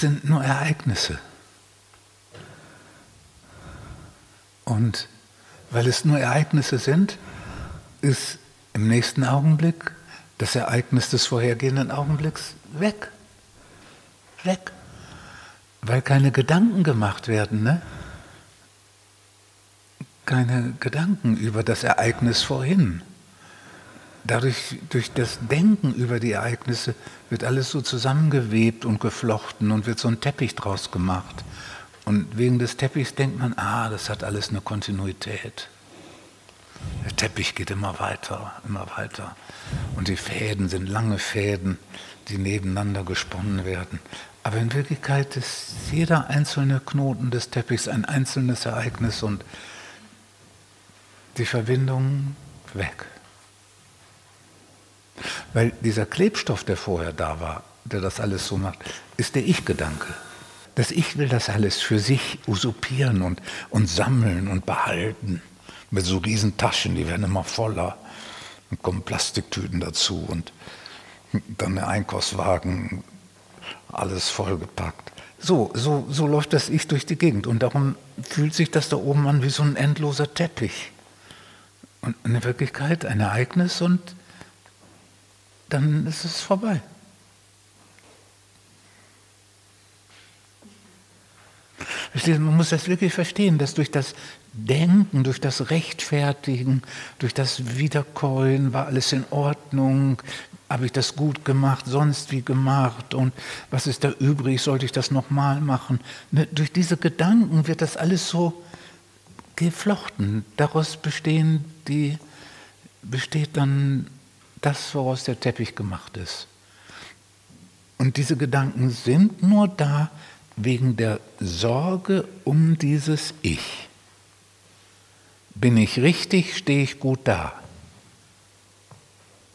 sind nur Ereignisse. Und weil es nur Ereignisse sind, ist im nächsten Augenblick das Ereignis des vorhergehenden Augenblicks weg. Weg. Weil keine Gedanken gemacht werden, ne? Keine Gedanken über das Ereignis vorhin. Dadurch, durch das Denken über die Ereignisse wird alles so zusammengewebt und geflochten und wird so ein Teppich draus gemacht. Und wegen des Teppichs denkt man, ah, das hat alles eine Kontinuität. Der Teppich geht immer weiter, immer weiter. Und die Fäden sind lange Fäden, die nebeneinander gesponnen werden. Aber in Wirklichkeit ist jeder einzelne Knoten des Teppichs ein einzelnes Ereignis und die Verbindung weg. Weil dieser Klebstoff, der vorher da war, der das alles so macht, ist der Ich-Gedanke. Das Ich will das alles für sich usurpieren und, und sammeln und behalten. Mit so riesen Taschen, die werden immer voller. Dann kommen Plastiktüten dazu und dann der Einkaufswagen, alles vollgepackt. So, so, so läuft das Ich durch die Gegend und darum fühlt sich das da oben an wie so ein endloser Teppich. Und in Wirklichkeit ein Ereignis und dann ist es vorbei. Man muss das wirklich verstehen, dass durch das Denken, durch das Rechtfertigen, durch das Wiederkäuen war alles in Ordnung, habe ich das gut gemacht, sonst wie gemacht und was ist da übrig, sollte ich das nochmal machen. Ne, durch diese Gedanken wird das alles so geflochten. Daraus bestehen die, besteht dann das, woraus der Teppich gemacht ist. Und diese Gedanken sind nur da wegen der Sorge um dieses Ich. Bin ich richtig, stehe ich gut da.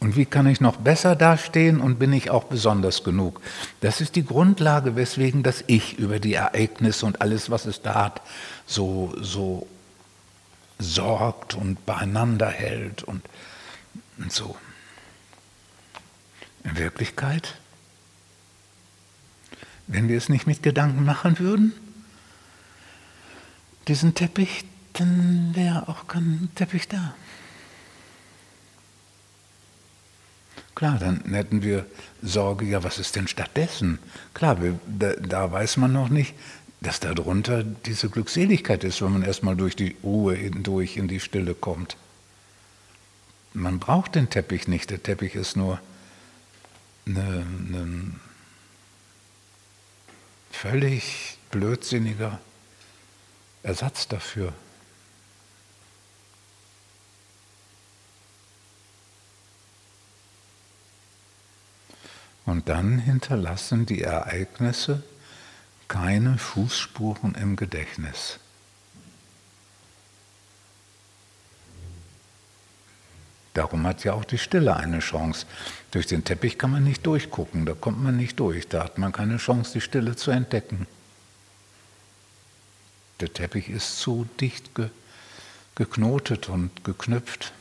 Und wie kann ich noch besser dastehen und bin ich auch besonders genug? Das ist die Grundlage, weswegen das Ich über die Ereignisse und alles, was es da hat, so, so sorgt und beieinander hält und, und so. In Wirklichkeit, wenn wir es nicht mit Gedanken machen würden, diesen Teppich, dann wäre auch kein Teppich da. Klar, dann hätten wir Sorge, ja, was ist denn stattdessen? Klar, wir, da, da, weiß man noch nicht, dass darunter diese Glückseligkeit ist, wenn man erstmal durch die Ruhe hindurch in die Stille kommt. Man braucht den Teppich nicht, der Teppich ist nur ein völlig blödsinniger Ersatz dafür. Und dann hinterlassen die Ereignisse keine Fußspuren im Gedächtnis. Darum hat ja auch die Stille eine Chance. Durch den Teppich kann man nicht durchgucken, da kommt man nicht durch, da hat man keine Chance, die Stille zu entdecken. Der Teppich ist zu dicht ge geknotet und geknüpft.